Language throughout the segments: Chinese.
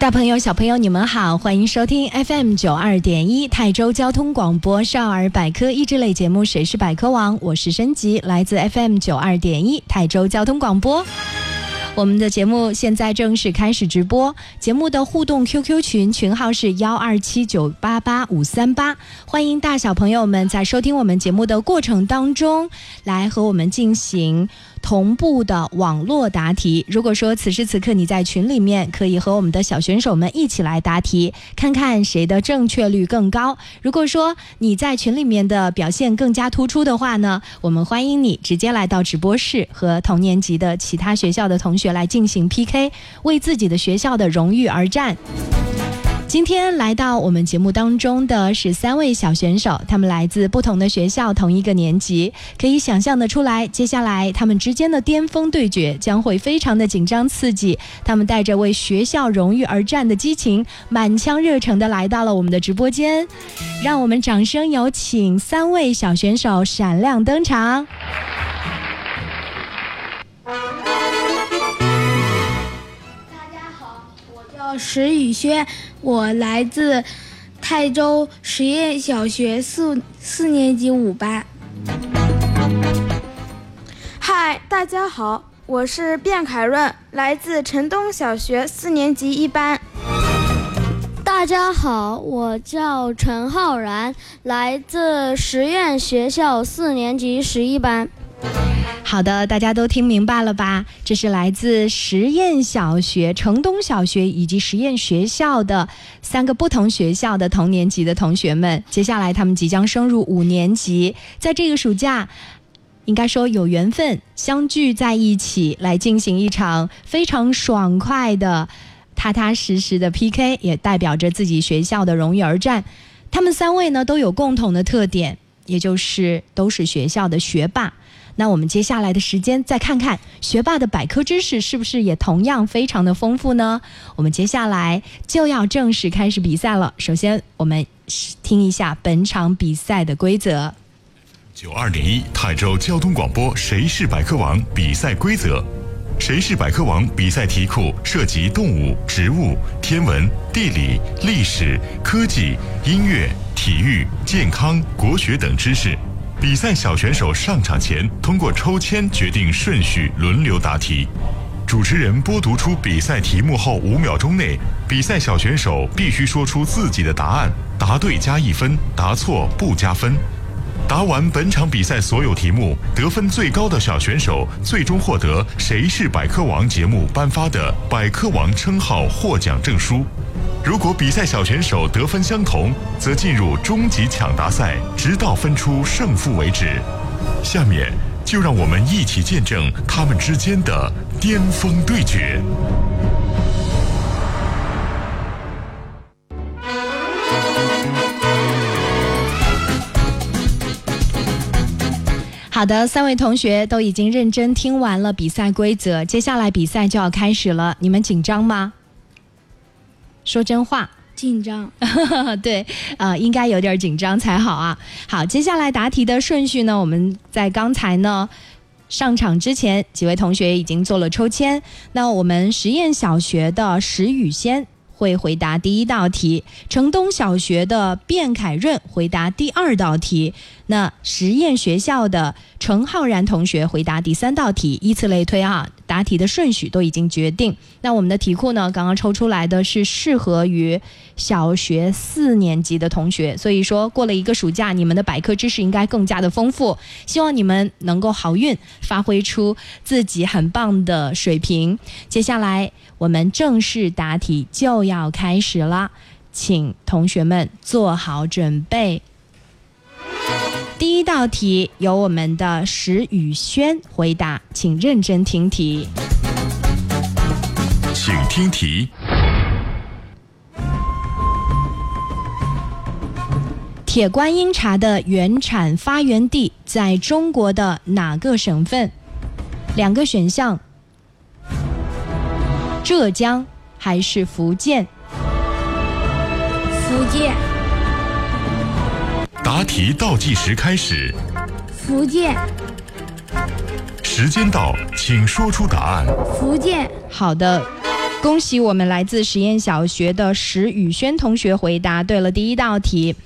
大朋友、小朋友，你们好，欢迎收听 FM 九二点一泰州交通广播少儿百科益智类节目《谁是百科王》，我是申吉，来自 FM 九二点一泰州交通广播。我们的节目现在正式开始直播，节目的互动 QQ 群群号是幺二七九八八五三八，欢迎大小朋友们在收听我们节目的过程当中来和我们进行。同步的网络答题。如果说此时此刻你在群里面，可以和我们的小选手们一起来答题，看看谁的正确率更高。如果说你在群里面的表现更加突出的话呢，我们欢迎你直接来到直播室，和同年级的其他学校的同学来进行 PK，为自己的学校的荣誉而战。今天来到我们节目当中的是三位小选手，他们来自不同的学校，同一个年级，可以想象的出来，接下来他们之间的巅峰对决将会非常的紧张刺激。他们带着为学校荣誉而战的激情，满腔热诚的来到了我们的直播间，让我们掌声有请三位小选手闪亮登场。石宇轩，我来自泰州实验小学四四年级五班。嗨，大家好，我是卞凯润，来自城东小学四年级一班。大家好，我叫陈浩然，来自实验学校四年级十一班。好的，大家都听明白了吧？这是来自实验小学、城东小学以及实验学校的三个不同学校的同年级的同学们。接下来，他们即将升入五年级，在这个暑假，应该说有缘分相聚在一起，来进行一场非常爽快的、踏踏实实的 PK，也代表着自己学校的荣誉而战。他们三位呢都有共同的特点，也就是都是学校的学霸。那我们接下来的时间再看看学霸的百科知识是不是也同样非常的丰富呢？我们接下来就要正式开始比赛了。首先，我们听一下本场比赛的规则。九二点一泰州交通广播，谁是百科王？比赛规则：谁是百科王？比赛题库涉及动物、植物、天文、地理、历史、科技、音乐、体育、健康、国学等知识。比赛小选手上场前通过抽签决定顺序，轮流答题。主持人播读出比赛题目后五秒钟内，比赛小选手必须说出自己的答案，答对加一分，答错不加分。答完本场比赛所有题目，得分最高的小选手最终获得《谁是百科王》节目颁发的百科王称号获奖证书。如果比赛小选手得分相同，则进入终极抢答赛，直到分出胜负为止。下面就让我们一起见证他们之间的巅峰对决。好的，三位同学都已经认真听完了比赛规则，接下来比赛就要开始了，你们紧张吗？说真话，紧张，对，呃，应该有点紧张才好啊。好，接下来答题的顺序呢？我们在刚才呢上场之前，几位同学已经做了抽签。那我们实验小学的石宇先会回答第一道题，城东小学的卞凯润回答第二道题。那实验学校的程浩然同学回答第三道题，依次类推啊，答题的顺序都已经决定。那我们的题库呢，刚刚抽出来的是适合于小学四年级的同学，所以说过了一个暑假，你们的百科知识应该更加的丰富。希望你们能够好运，发挥出自己很棒的水平。接下来我们正式答题就要开始了，请同学们做好准备。第一道题由我们的石宇轩回答，请认真听题。请听题。铁观音茶的原产发源地在中国的哪个省份？两个选项：浙江还是福建？福建，答题倒计时开始，福建，时间到，请说出答案。福建，好的，恭喜我们来自实验小学的石宇轩同学回答对了第一道题。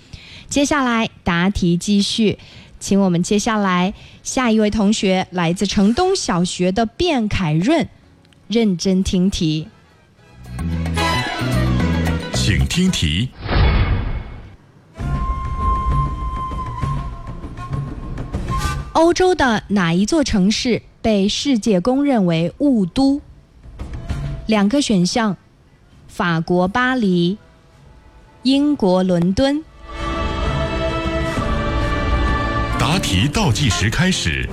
接下来答题继续，请我们接下来下一位同学来自城东小学的卞凯润，认真听题。请听题。欧洲的哪一座城市被世界公认为雾都？两个选项：法国巴黎、英国伦敦。答题倒计时开始，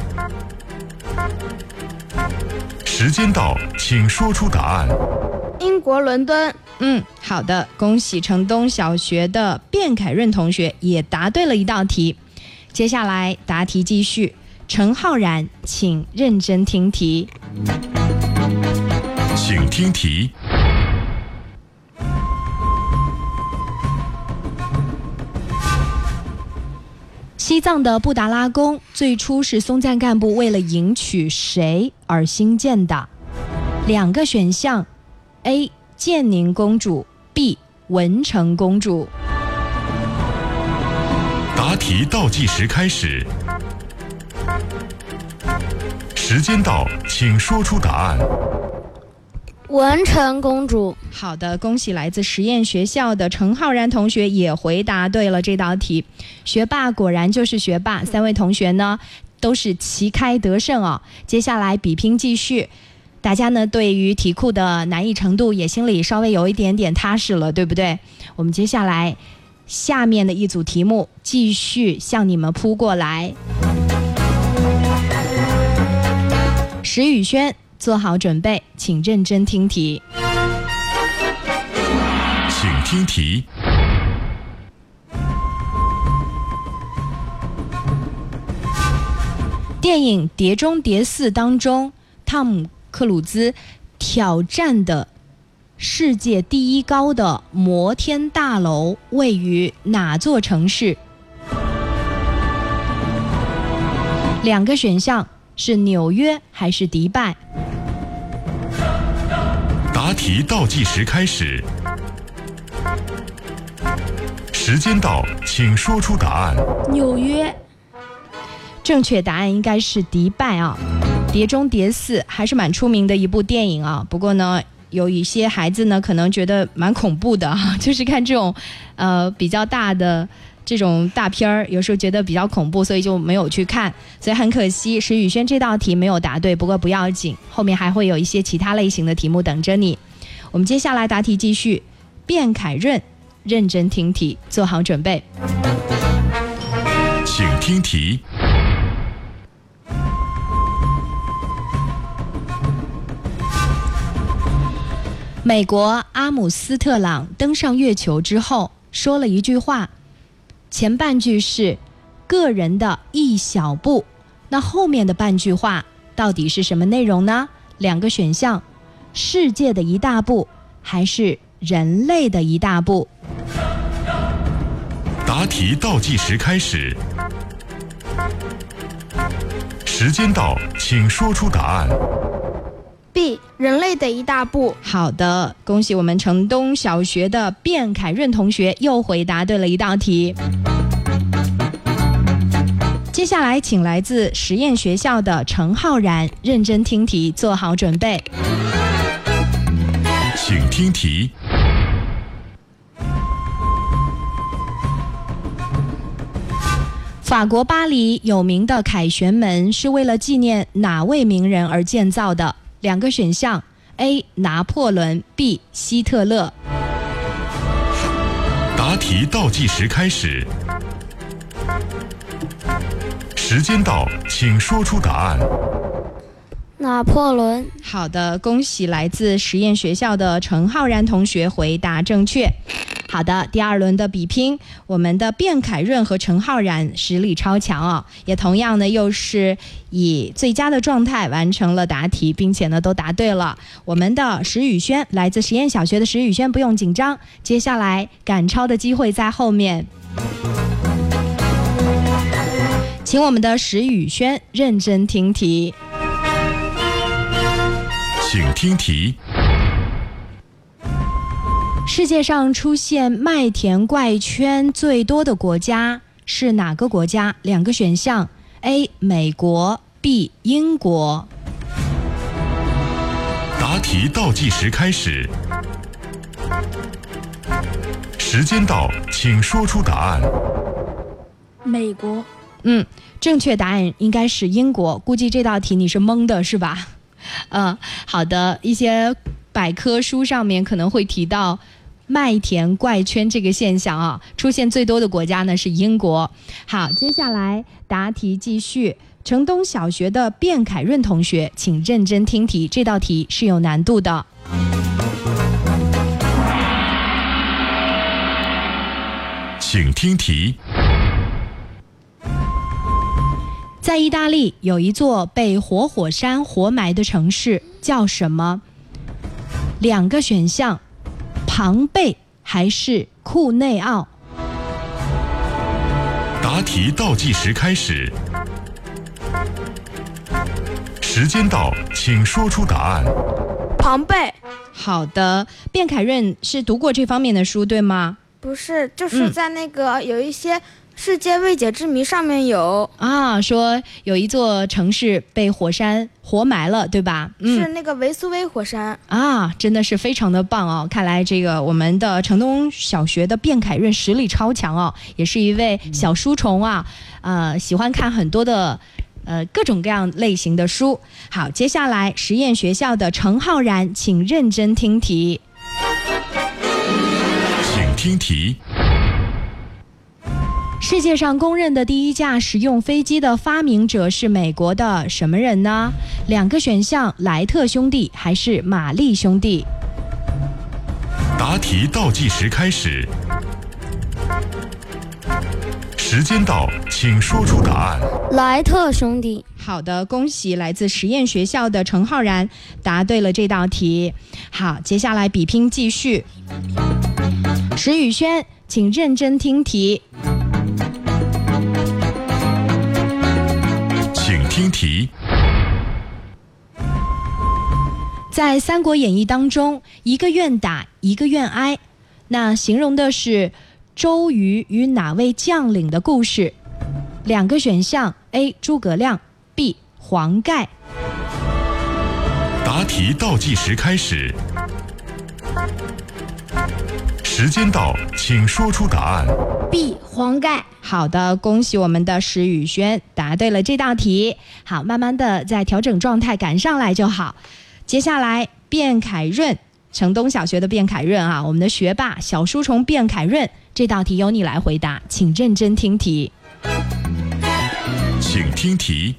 时间到，请说出答案。英国伦敦，嗯，好的，恭喜城东小学的卞凯润同学也答对了一道题。接下来答题继续，陈浩然，请认真听题。请听题。西藏的布达拉宫最初是松赞干布为了迎娶谁而兴建的？两个选项：A. 建宁公主，B. 文成公主。答题倒计时开始，时间到，请说出答案。文成公主，好的，恭喜来自实验学校的陈浩然同学也回答对了这道题。学霸果然就是学霸，三位同学呢都是旗开得胜哦。接下来比拼继续，大家呢对于题库的难易程度也心里稍微有一点点踏实了，对不对？我们接下来下面的一组题目继续向你们扑过来。石宇轩。做好准备，请认真听题。请听题。电影《碟中谍四》当中，汤姆·克鲁兹挑战的世界第一高的摩天大楼位于哪座城市？两个选项是纽约还是迪拜？答题倒计时开始，时间到，请说出答案。纽约，正确答案应该是迪拜啊，《碟中谍四》还是蛮出名的一部电影啊。不过呢，有一些孩子呢，可能觉得蛮恐怖的，就是看这种，呃，比较大的这种大片儿，有时候觉得比较恐怖，所以就没有去看。所以很可惜，石宇轩这道题没有答对。不过不要紧，后面还会有一些其他类型的题目等着你。我们接下来答题继续，卞凯润，认真听题，做好准备。请听题。美国阿姆斯特朗登上月球之后，说了一句话，前半句是“个人的一小步”，那后面的半句话到底是什么内容呢？两个选项。世界的一大步，还是人类的一大步？答题倒计时开始，时间到，请说出答案。B，人类的一大步。好的，恭喜我们城东小学的卞凯润同学又回答对了一道题。接下来，请来自实验学校的陈浩然认真听题，做好准备。请听题。法国巴黎有名的凯旋门是为了纪念哪位名人而建造的？两个选项：A. 拿破仑，B. 希特勒。答题倒计时开始，时间到，请说出答案。拿破仑。好的，恭喜来自实验学校的陈浩然同学回答正确。好的，第二轮的比拼，我们的卞凯润和陈浩然实力超强哦，也同样呢又是以最佳的状态完成了答题，并且呢都答对了。我们的石宇轩，来自实验小学的石宇轩，不用紧张，接下来赶超的机会在后面，请我们的石宇轩认真听题，请听题。世界上出现麦田怪圈最多的国家是哪个国家？两个选项：A. 美国，B. 英国。答题倒计时开始，时间到，请说出答案。美国。嗯，正确答案应该是英国。估计这道题你是蒙的，是吧？嗯，好的，一些百科书上面可能会提到。麦田怪圈这个现象啊，出现最多的国家呢是英国。好，接下来答题继续。城东小学的卞凯润同学，请认真听题，这道题是有难度的。请听题。在意大利有一座被活火山活埋的城市，叫什么？两个选项。庞贝还是库内奥？答题倒计时开始，时间到，请说出答案。庞贝。好的，卞凯润是读过这方面的书，对吗？不是，就是在那个有一些。世界未解之谜上面有啊，说有一座城市被火山活埋了，对吧？嗯，是那个维苏威火山啊，真的是非常的棒哦！看来这个我们的城东小学的卞凯润实力超强哦，也是一位小书虫啊，呃，喜欢看很多的呃各种各样类型的书。好，接下来实验学校的程浩然，请认真听题，请听题。世界上公认的第一架实用飞机的发明者是美国的什么人呢？两个选项：莱特兄弟还是玛丽兄弟？答题倒计时开始，时间到，请说出答案。莱特兄弟。好的，恭喜来自实验学校的程浩然答对了这道题。好，接下来比拼继续。石宇轩，请认真听题。听题，在《三国演义》当中，一个愿打，一个愿挨，那形容的是周瑜与哪位将领的故事？两个选项：A. 诸葛亮，B. 黄盖。答题倒计时开始，时间到，请说出答案。B. 黄盖。好的，恭喜我们的石宇轩答对了这道题。好，慢慢的再调整状态，赶上来就好。接下来，卞凯润，城东小学的卞凯润啊，我们的学霸小书虫卞凯润，这道题由你来回答，请认真听题。请听题。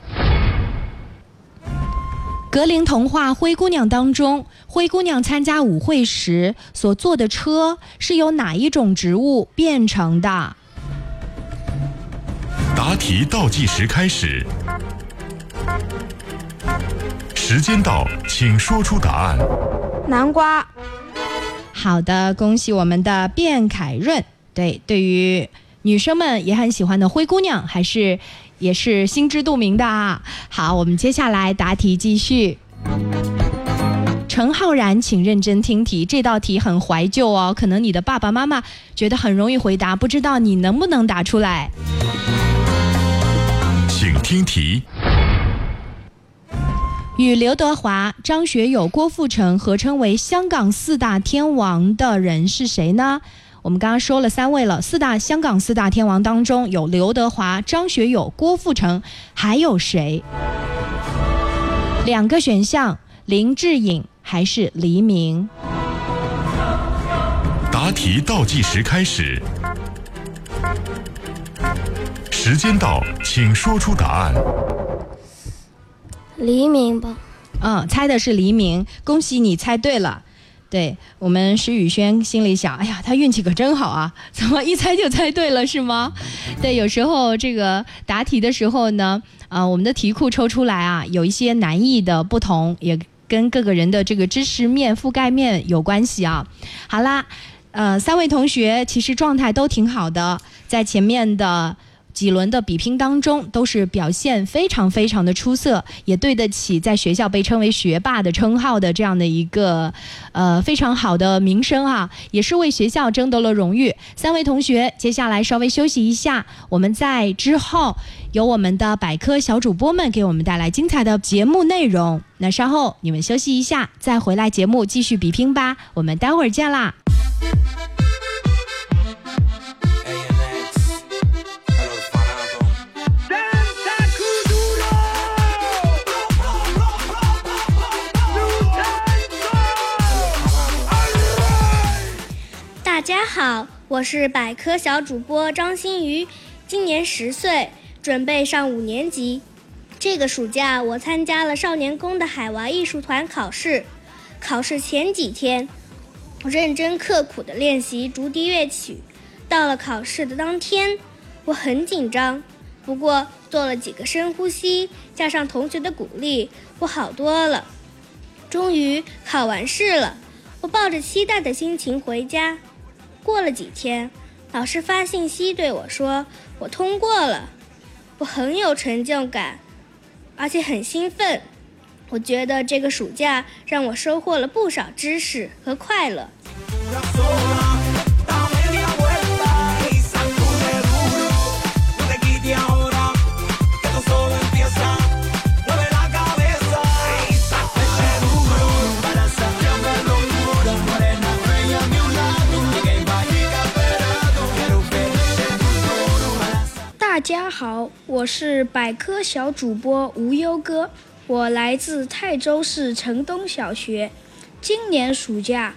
格林童话《灰姑娘》当中，灰姑娘参加舞会时所坐的车是由哪一种植物变成的？答题倒计时开始，时间到，请说出答案。南瓜。好的，恭喜我们的卞凯润。对，对于女生们也很喜欢的灰姑娘，还是也是心知肚明的啊。好，我们接下来答题继续。陈浩然，请认真听题，这道题很怀旧哦，可能你的爸爸妈妈觉得很容易回答，不知道你能不能答出来。请听题。与刘德华、张学友、郭富城合称为香港四大天王的人是谁呢？我们刚刚说了三位了，四大香港四大天王当中有刘德华、张学友、郭富城，还有谁？两个选项：林志颖还是黎明？答题倒计时开始，时间到，请说出答案。黎明吧。嗯，猜的是黎明，恭喜你猜对了。对我们石宇轩心里想，哎呀，他运气可真好啊，怎么一猜就猜对了是吗？对，有时候这个答题的时候呢，啊，我们的题库抽出来啊，有一些难易的不同，也跟各个人的这个知识面、覆盖面有关系啊。好啦，呃，三位同学其实状态都挺好的，在前面的。几轮的比拼当中，都是表现非常非常的出色，也对得起在学校被称为学霸的称号的这样的一个，呃，非常好的名声啊，也是为学校争得了荣誉。三位同学，接下来稍微休息一下，我们在之后由我们的百科小主播们给我们带来精彩的节目内容。那稍后你们休息一下，再回来节目继续比拼吧。我们待会儿见啦。大家好，我是百科小主播张馨予，今年十岁，准备上五年级。这个暑假，我参加了少年宫的海娃艺术团考试。考试前几天，我认真刻苦地练习竹笛乐曲。到了考试的当天，我很紧张，不过做了几个深呼吸，加上同学的鼓励，我好多了。终于考完试了，我抱着期待的心情回家。过了几天，老师发信息对我说：“我通过了。”我很有成就感，而且很兴奋。我觉得这个暑假让我收获了不少知识和快乐。家好，我是百科小主播无忧哥，我来自泰州市城东小学。今年暑假，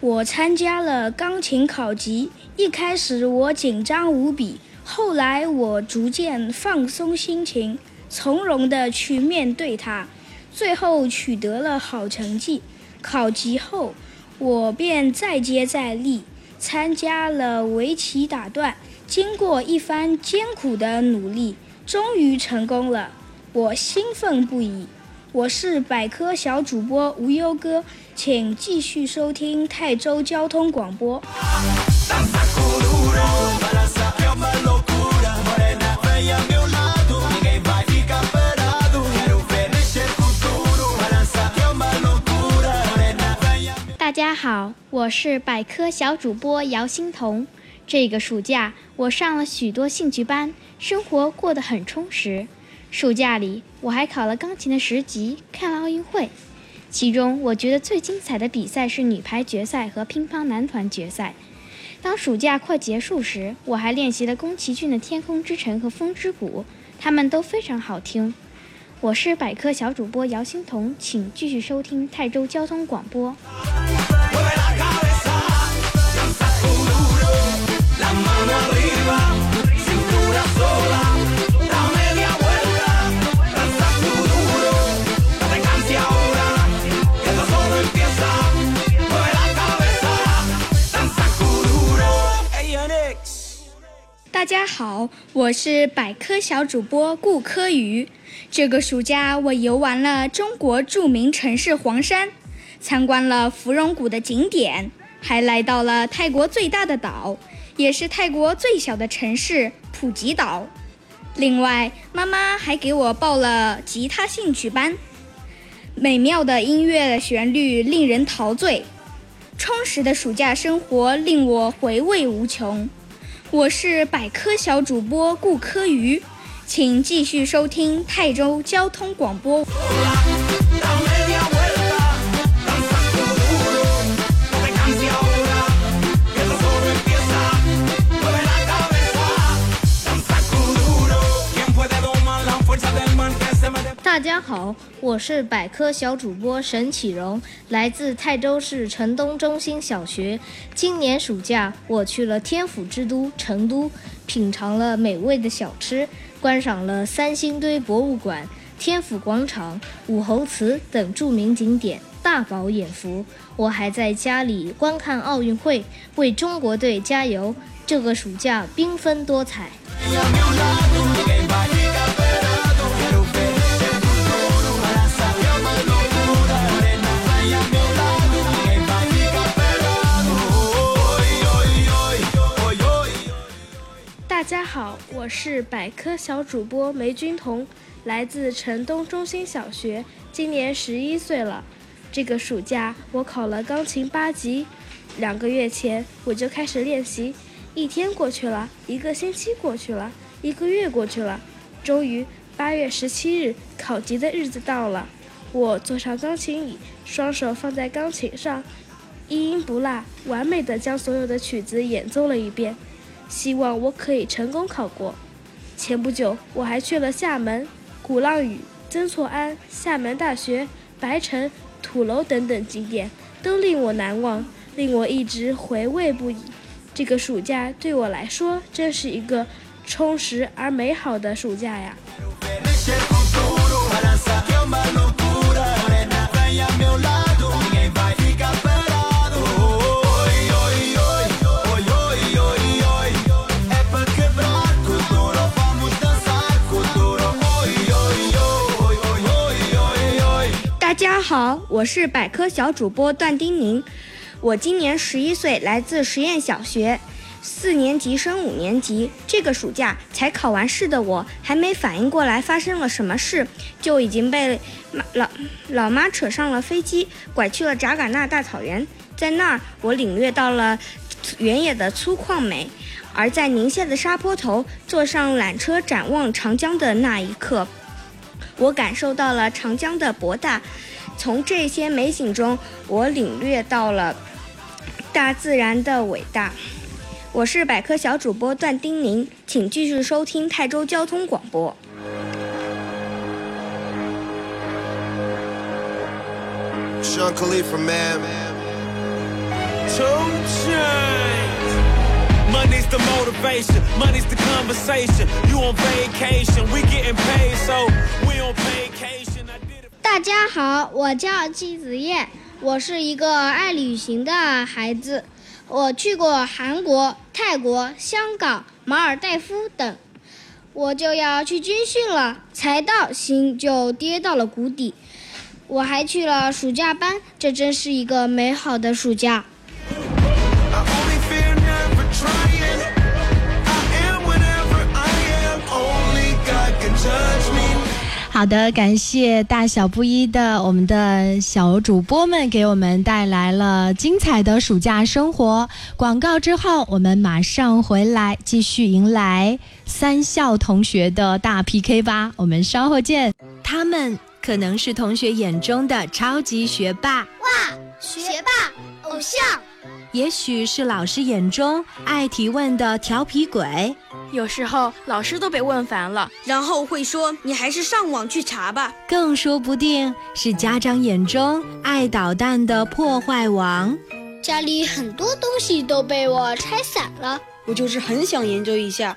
我参加了钢琴考级。一开始我紧张无比，后来我逐渐放松心情，从容地去面对它，最后取得了好成绩。考级后，我便再接再厉，参加了围棋打段。经过一番艰苦的努力，终于成功了，我兴奋不已。我是百科小主播无忧哥，请继续收听泰州交通广播。大家好，我是百科小主播姚欣彤。这个暑假，我上了许多兴趣班，生活过得很充实。暑假里，我还考了钢琴的十级，看了奥运会。其中，我觉得最精彩的比赛是女排决赛和乒乓男团决赛。当暑假快结束时，我还练习了宫崎骏的《天空之城》和《风之谷》，他们都非常好听。我是百科小主播姚欣彤，请继续收听泰州交通广播。大家好，我是百科小主播顾科宇。这个暑假，我游玩了中国著名城市黄山，参观了芙蓉谷的景点，还来到了泰国最大的岛，也是泰国最小的城市普吉岛。另外，妈妈还给我报了吉他兴趣班，美妙的音乐旋律令人陶醉，充实的暑假生活令我回味无穷。我是百科小主播顾科瑜，请继续收听泰州交通广播。大家好，我是百科小主播沈启荣，来自泰州市城东中心小学。今年暑假，我去了天府之都成都，品尝了美味的小吃，观赏了三星堆博物馆、天府广场、武侯祠等著名景点，大饱眼福。我还在家里观看奥运会，为中国队加油。这个暑假缤纷多彩。好，我是百科小主播梅君彤，来自城东中心小学，今年十一岁了。这个暑假我考了钢琴八级，两个月前我就开始练习。一天过去了，一个星期过去了，一个月过去了，终于八月十七日考级的日子到了。我坐上钢琴椅，双手放在钢琴上，一音不落，完美的将所有的曲子演奏了一遍。希望我可以成功考过。前不久，我还去了厦门、鼓浪屿、曾厝垵、厦门大学、白城、土楼等等景点，都令我难忘，令我一直回味不已。这个暑假对我来说，真是一个充实而美好的暑假呀！好，我是百科小主播段丁宁，我今年十一岁，来自实验小学，四年级升五年级。这个暑假才考完试的我，还没反应过来发生了什么事，就已经被妈老老妈扯上了飞机，拐去了扎尕那大草原。在那儿，我领略到了原野的粗犷美；而在宁夏的沙坡头，坐上缆车展望长江的那一刻。我感受到了长江的博大，从这些美景中，我领略到了大自然的伟大。我是百科小主播段丁宁，请继续收听泰州交通广播。Sean Khalifa, man. Two chains. Money's the motivation, money's the conversation. You on vacation, we getting paid, so we on vacation. 大家好，我叫季子叶，我是一个爱旅行的孩子。我去过韩国、泰国、香港、马尔代夫等，我就要去军训了，才到心就跌到了谷底。我还去了暑假班，这真是一个美好的暑假。好的，感谢大小不一的我们的小主播们给我们带来了精彩的暑假生活。广告之后，我们马上回来继续迎来三校同学的大 PK 吧。我们稍后见。他们可能是同学眼中的超级学霸，哇，学霸偶像，也许是老师眼中爱提问的调皮鬼。有时候老师都被问烦了，然后会说：“你还是上网去查吧。更说不定是家长眼中爱捣蛋的破坏王。家里很多东西都被我拆散了。”我就是很想研究一下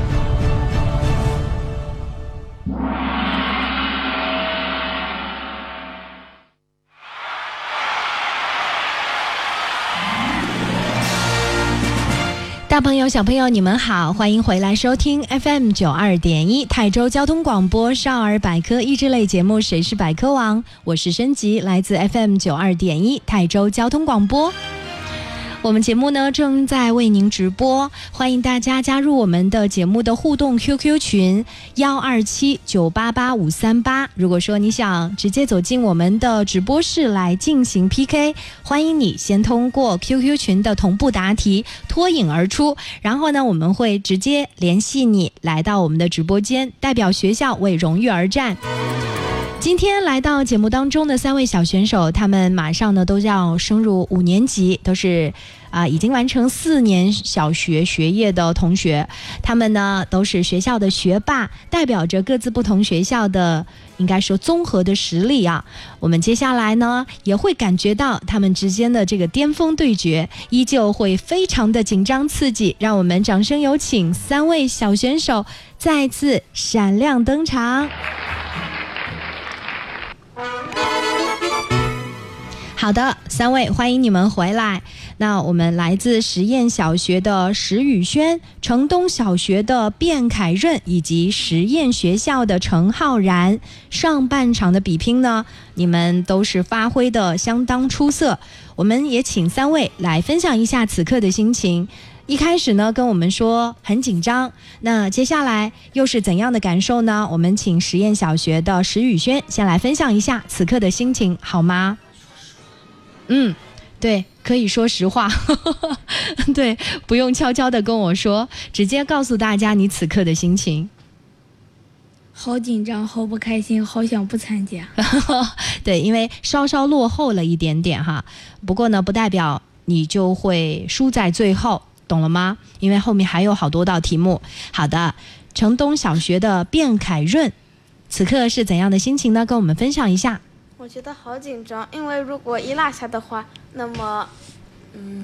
朋友、小朋友，你们好，欢迎回来收听 FM 九二点一泰州交通广播少儿百科益智类节目《谁是百科王》，我是申吉，来自 FM 九二点一泰州交通广播。我们节目呢正在为您直播，欢迎大家加入我们的节目的互动 QQ 群幺二七九八八五三八。如果说你想直接走进我们的直播室来进行 PK，欢迎你先通过 QQ 群的同步答题脱颖而出，然后呢我们会直接联系你来到我们的直播间，代表学校为荣誉而战。今天来到节目当中的三位小选手，他们马上呢都要升入五年级，都是啊已经完成四年小学学业的同学。他们呢都是学校的学霸，代表着各自不同学校的应该说综合的实力啊。我们接下来呢也会感觉到他们之间的这个巅峰对决，依旧会非常的紧张刺激。让我们掌声有请三位小选手再次闪亮登场。好的，三位欢迎你们回来。那我们来自实验小学的石宇轩、城东小学的卞凯润以及实验学校的陈浩然，上半场的比拼呢，你们都是发挥的相当出色。我们也请三位来分享一下此刻的心情。一开始呢，跟我们说很紧张，那接下来又是怎样的感受呢？我们请实验小学的石宇轩先来分享一下此刻的心情，好吗？嗯，对，可以说实话，对，不用悄悄的跟我说，直接告诉大家你此刻的心情。好紧张，好不开心，好想不参加。对，因为稍稍落后了一点点哈，不过呢，不代表你就会输在最后，懂了吗？因为后面还有好多道题目。好的，城东小学的卞凯润，此刻是怎样的心情呢？跟我们分享一下。我觉得好紧张，因为如果一落下的话，那么，嗯，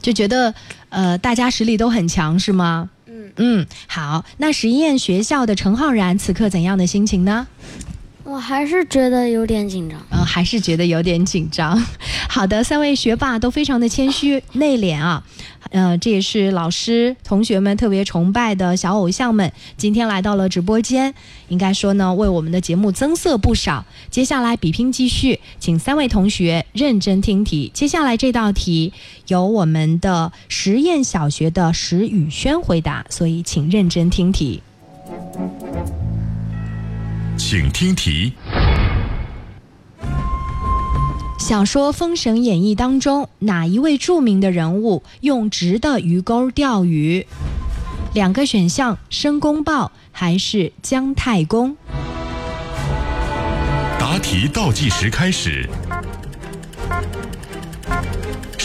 就觉得呃，大家实力都很强，是吗？嗯嗯，好，那实验学校的陈浩然此刻怎样的心情呢？我还是觉得有点紧张，嗯，还是觉得有点紧张。好的，三位学霸都非常的谦虚内敛啊，呃，这也是老师同学们特别崇拜的小偶像们，今天来到了直播间，应该说呢，为我们的节目增色不少。接下来比拼继续，请三位同学认真听题。接下来这道题由我们的实验小学的石宇轩回答，所以请认真听题。请听题。小说《封神演义》当中，哪一位著名的人物用直的鱼钩钓鱼？两个选项：申公豹还是姜太公？答题倒计时开始，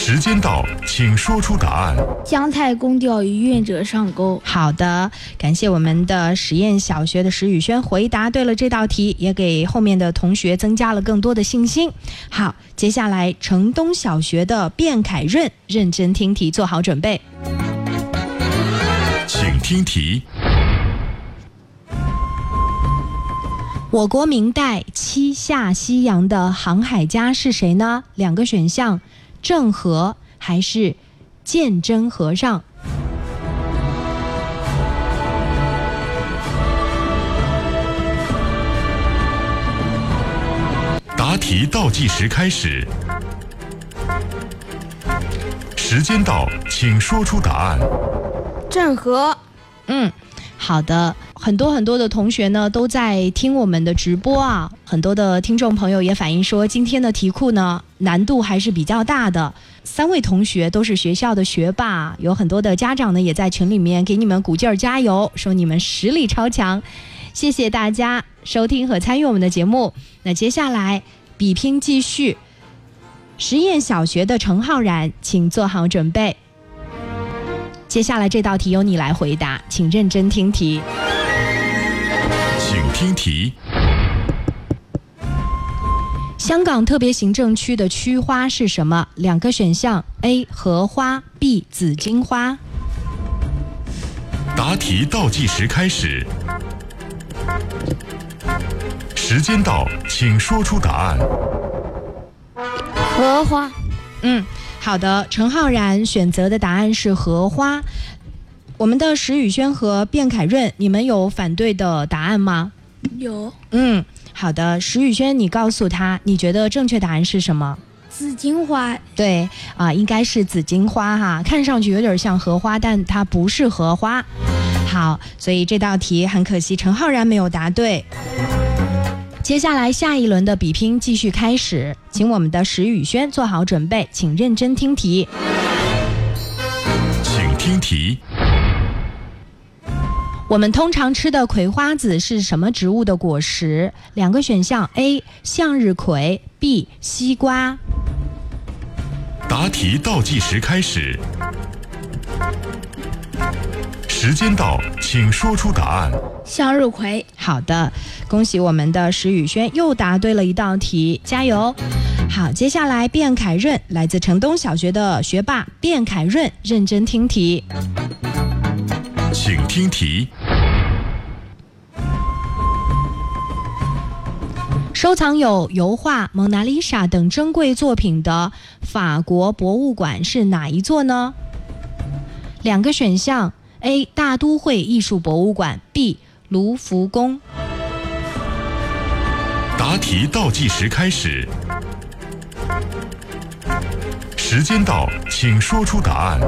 时间到，请说出答案。姜太公钓鱼，愿者上钩。好的，感谢我们的实验小学的石宇轩回答对了这道题，也给后面的同学增加了更多的信心。好，接下来城东小学的卞凯润，认真听题，做好准备。请听题。我国明代七下西洋的航海家是谁呢？两个选项：郑和还是鉴真和尚？答题倒计时开始，时间到，请说出答案。郑和，嗯，好的。很多很多的同学呢都在听我们的直播啊，很多的听众朋友也反映说，今天的题库呢难度还是比较大的。三位同学都是学校的学霸，有很多的家长呢也在群里面给你们鼓劲儿加油，说你们实力超强。谢谢大家收听和参与我们的节目。那接下来比拼继续，实验小学的程浩然，请做好准备。接下来这道题由你来回答，请认真听题。请听题。香港特别行政区的区花是什么？两个选项：A. 荷花，B. 紫荆花。答题倒计时开始，时间到，请说出答案。荷花。嗯，好的，陈浩然选择的答案是荷花。我们的石宇轩和卞凯润，你们有反对的答案吗？有。嗯，好的，石宇轩，你告诉他，你觉得正确答案是什么？紫荆花。对啊，应该是紫荆花哈，看上去有点像荷花，但它不是荷花。好，所以这道题很可惜，陈浩然没有答对。接下来下一轮的比拼继续开始，请我们的石宇轩做好准备，请认真听题。请听题。我们通常吃的葵花籽是什么植物的果实？两个选项：A. 向日葵，B. 西瓜。答题倒计时开始，时间到，请说出答案。向日葵。好的，恭喜我们的石宇轩又答对了一道题，加油！好，接下来卞凯润，来自城东小学的学霸卞凯润，认真听题。请听题。收藏有油画《蒙娜丽莎》等珍贵作品的法国博物馆是哪一座呢？两个选项：A. 大都会艺术博物馆；B. 卢浮宫。答题倒计时开始，时间到，请说出答案。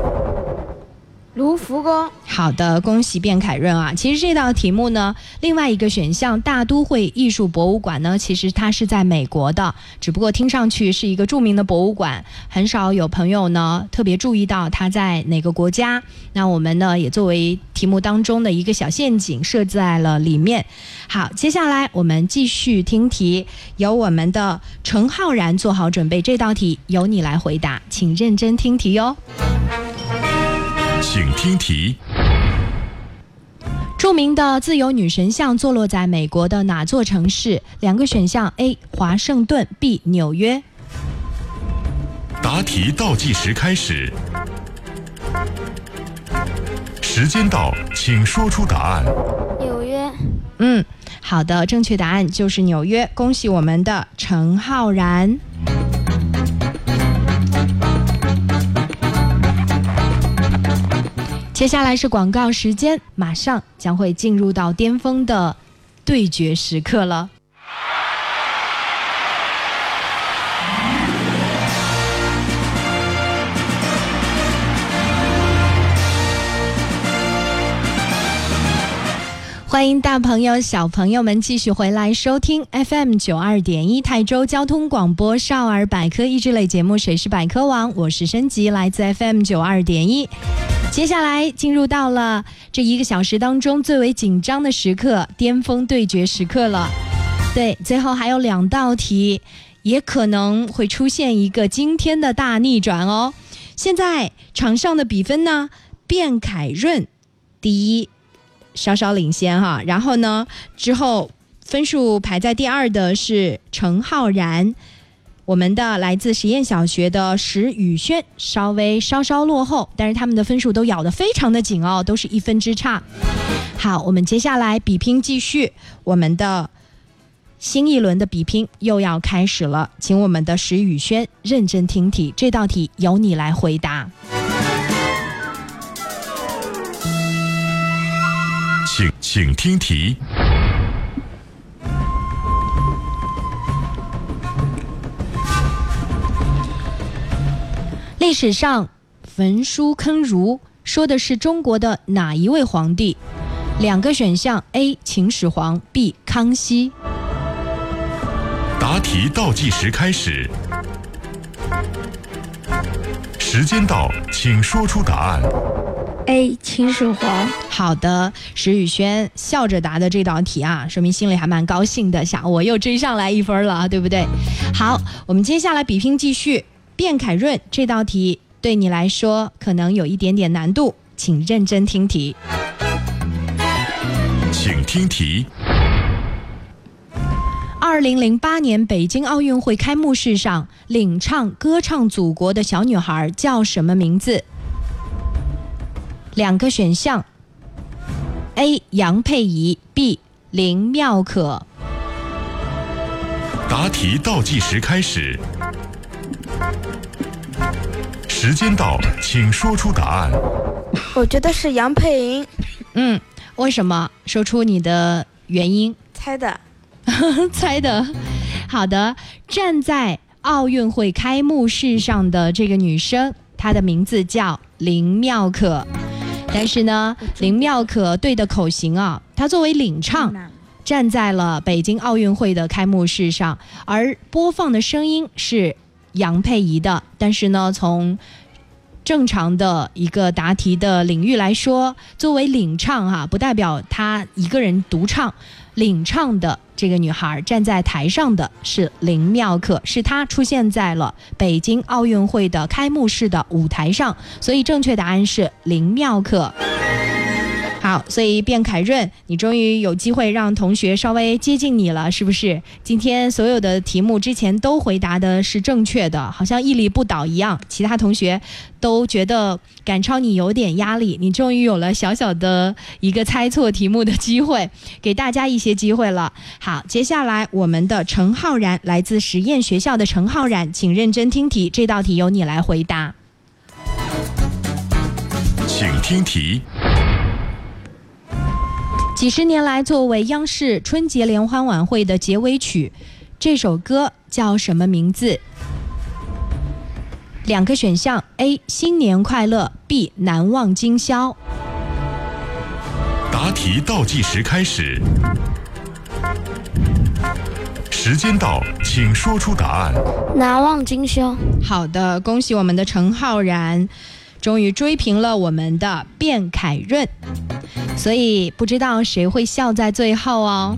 卢浮宫。好的，恭喜卞凯润啊！其实这道题目呢，另外一个选项大都会艺术博物馆呢，其实它是在美国的，只不过听上去是一个著名的博物馆，很少有朋友呢特别注意到它在哪个国家。那我们呢也作为题目当中的一个小陷阱设在了里面。好，接下来我们继续听题，由我们的陈浩然做好准备，这道题由你来回答，请认真听题哟。请听题。著名的自由女神像坐落在美国的哪座城市？两个选项：A. 华盛顿，B. 纽约。答题倒计时开始，时间到，请说出答案。纽约。嗯，好的，正确答案就是纽约。恭喜我们的陈浩然。接下来是广告时间，马上将会进入到巅峰的对决时刻了。欢迎大朋友、小朋友们继续回来收听 FM 九二点一泰州交通广播少儿百科益智类节目《谁是百科王》，我是升级，来自 FM 九二点一。接下来进入到了这一个小时当中最为紧张的时刻——巅峰对决时刻了。对，最后还有两道题，也可能会出现一个惊天的大逆转哦。现在场上的比分呢，卞凯润第一。稍稍领先哈，然后呢，之后分数排在第二的是陈浩然，我们的来自实验小学的石宇轩稍微稍稍落后，但是他们的分数都咬得非常的紧哦，都是一分之差。好，我们接下来比拼继续，我们的新一轮的比拼又要开始了，请我们的石宇轩认真听题，这道题由你来回答。请请听题。历史上焚书坑儒说的是中国的哪一位皇帝？两个选项：A. 秦始皇，B. 康熙。答题倒计时开始，时间到，请说出答案。A 秦始皇。好的，石宇轩笑着答的这道题啊，说明心里还蛮高兴的，想我又追上来一分了，对不对？好，我们接下来比拼继续。卞凯润，这道题对你来说可能有一点点难度，请认真听题。请听题。二零零八年北京奥运会开幕式上，领唱《歌唱祖国》的小女孩叫什么名字？两个选项：A. 杨佩仪，B. 林妙可。答题倒计时开始，时时间到，请说出答案。我觉得是杨佩莹。嗯，为什么？说出你的原因。猜的。猜的。好的，站在奥运会开幕式上的这个女生，她的名字叫林妙可。但是呢，林妙可对的口型啊，她作为领唱，站在了北京奥运会的开幕式上，而播放的声音是杨佩仪的。但是呢，从正常的一个答题的领域来说，作为领唱哈，不代表她一个人独唱。领唱的这个女孩站在台上的是林妙可，是她出现在了北京奥运会的开幕式的舞台上，所以正确答案是林妙可。好，所以卞凯润，你终于有机会让同学稍微接近你了，是不是？今天所有的题目之前都回答的是正确的，好像屹立不倒一样，其他同学都觉得赶超你有点压力。你终于有了小小的一个猜错题目的机会，给大家一些机会了。好，接下来我们的陈浩然，来自实验学校的陈浩然，请认真听题，这道题由你来回答。请听题。几十年来，作为央视春节联欢晚会的结尾曲，这首歌叫什么名字？两个选项：A. 新年快乐；B. 难忘今宵。答题倒计时开始，时间到，请说出答案。难忘今宵。好的，恭喜我们的陈浩然。终于追平了我们的卞凯润，所以不知道谁会笑在最后哦。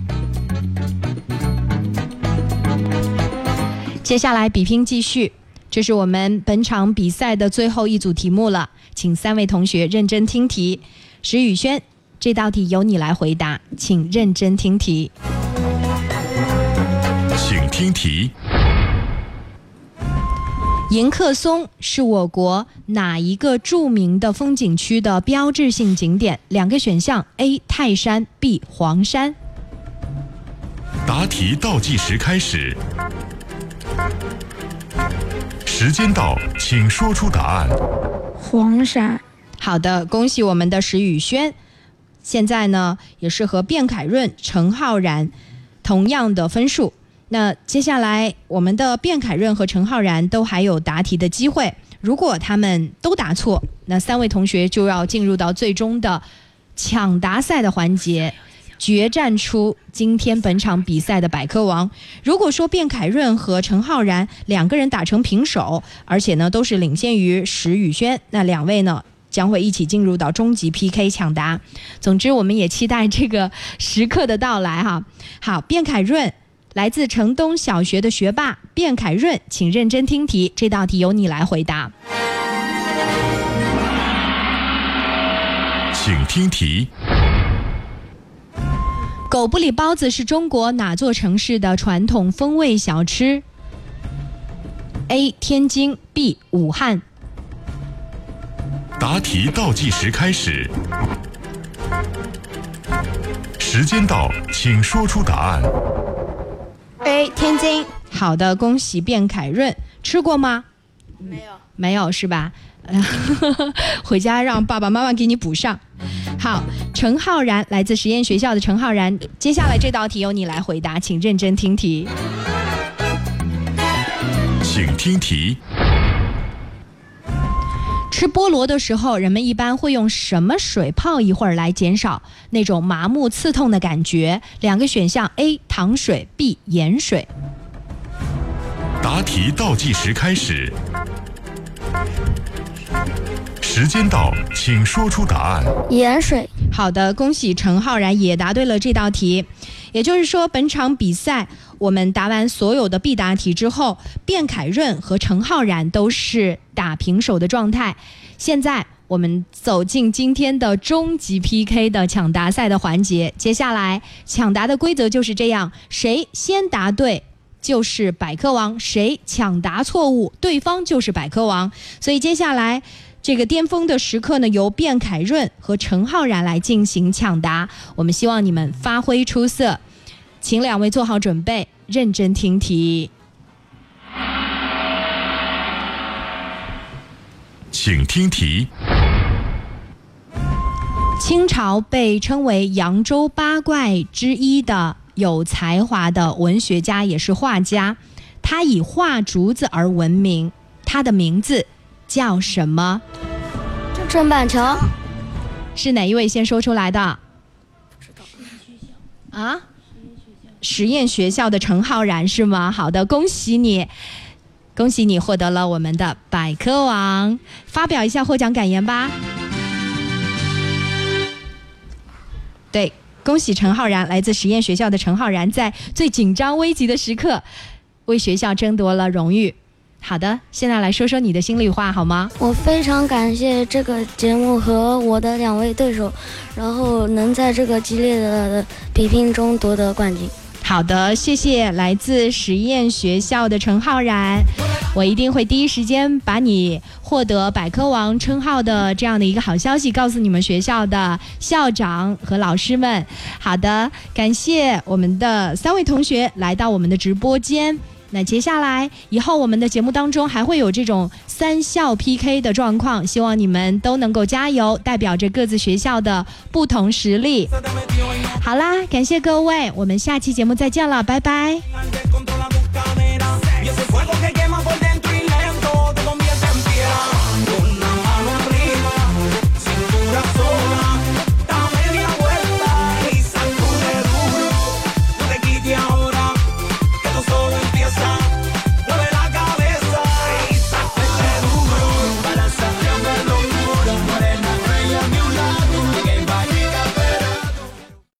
接下来比拼继续，这是我们本场比赛的最后一组题目了，请三位同学认真听题。石宇轩，这道题由你来回答，请认真听题。请听题。迎客松是我国哪一个著名的风景区的标志性景点？两个选项：A. 泰山，B. 黄山。答题倒计时开始，时间到，请说出答案。黄山。好的，恭喜我们的石宇轩，现在呢也是和卞凯润、陈浩然同样的分数。那接下来，我们的卞凯润和陈浩然都还有答题的机会。如果他们都答错，那三位同学就要进入到最终的抢答赛的环节，决战出今天本场比赛的百科王。如果说卞凯润和陈浩然两个人打成平手，而且呢都是领先于石宇轩，那两位呢将会一起进入到终极 PK 抢答。总之，我们也期待这个时刻的到来哈。好，卞凯润。来自城东小学的学霸卞凯润，请认真听题，这道题由你来回答。请听题。狗不理包子是中国哪座城市的传统风味小吃？A. 天津，B. 武汉。答题倒计时开始，时间到，请说出答案。A 天津，好的，恭喜卞凯润，吃过吗？没有，没有是吧？回家让爸爸妈妈给你补上。好，陈浩然，来自实验学校的陈浩然，接下来这道题由你来回答，请认真听题。请听题。吃菠萝的时候，人们一般会用什么水泡一会儿来减少那种麻木刺痛的感觉？两个选项：A. 糖水，B. 盐水。答题倒计时开始，时间到，请说出答案。盐水。好的，恭喜陈浩然也答对了这道题。也就是说，本场比赛我们答完所有的必答题之后，卞凯润和陈浩然都是。打平手的状态，现在我们走进今天的终极 PK 的抢答赛的环节。接下来抢答的规则就是这样：谁先答对就是百科王，谁抢答错误，对方就是百科王。所以接下来这个巅峰的时刻呢，由卞凯润和陈浩然来进行抢答。我们希望你们发挥出色，请两位做好准备，认真听题。请听题。清朝被称为扬州八怪之一的有才华的文学家，也是画家，他以画竹子而闻名。他的名字叫什么？郑板桥是哪一位先说出来的？啊？实验学校的陈浩然是吗？好的，恭喜你，恭喜你获得了我们的百科王。发表一下获奖感言吧。对，恭喜陈浩然，来自实验学校的陈浩然，在最紧张危急的时刻，为学校争夺了荣誉。好的，现在来说说你的心里话好吗？我非常感谢这个节目和我的两位对手，然后能在这个激烈的比拼中夺得冠军。好的，谢谢来自实验学校的陈浩然，我一定会第一时间把你获得百科王称号的这样的一个好消息告诉你们学校的校长和老师们。好的，感谢我们的三位同学来到我们的直播间。那接下来以后我们的节目当中还会有这种三校 pk 的状况希望你们都能够加油代表着各自学校的不同实力。好啦感谢各位我们下期节目再见了拜拜。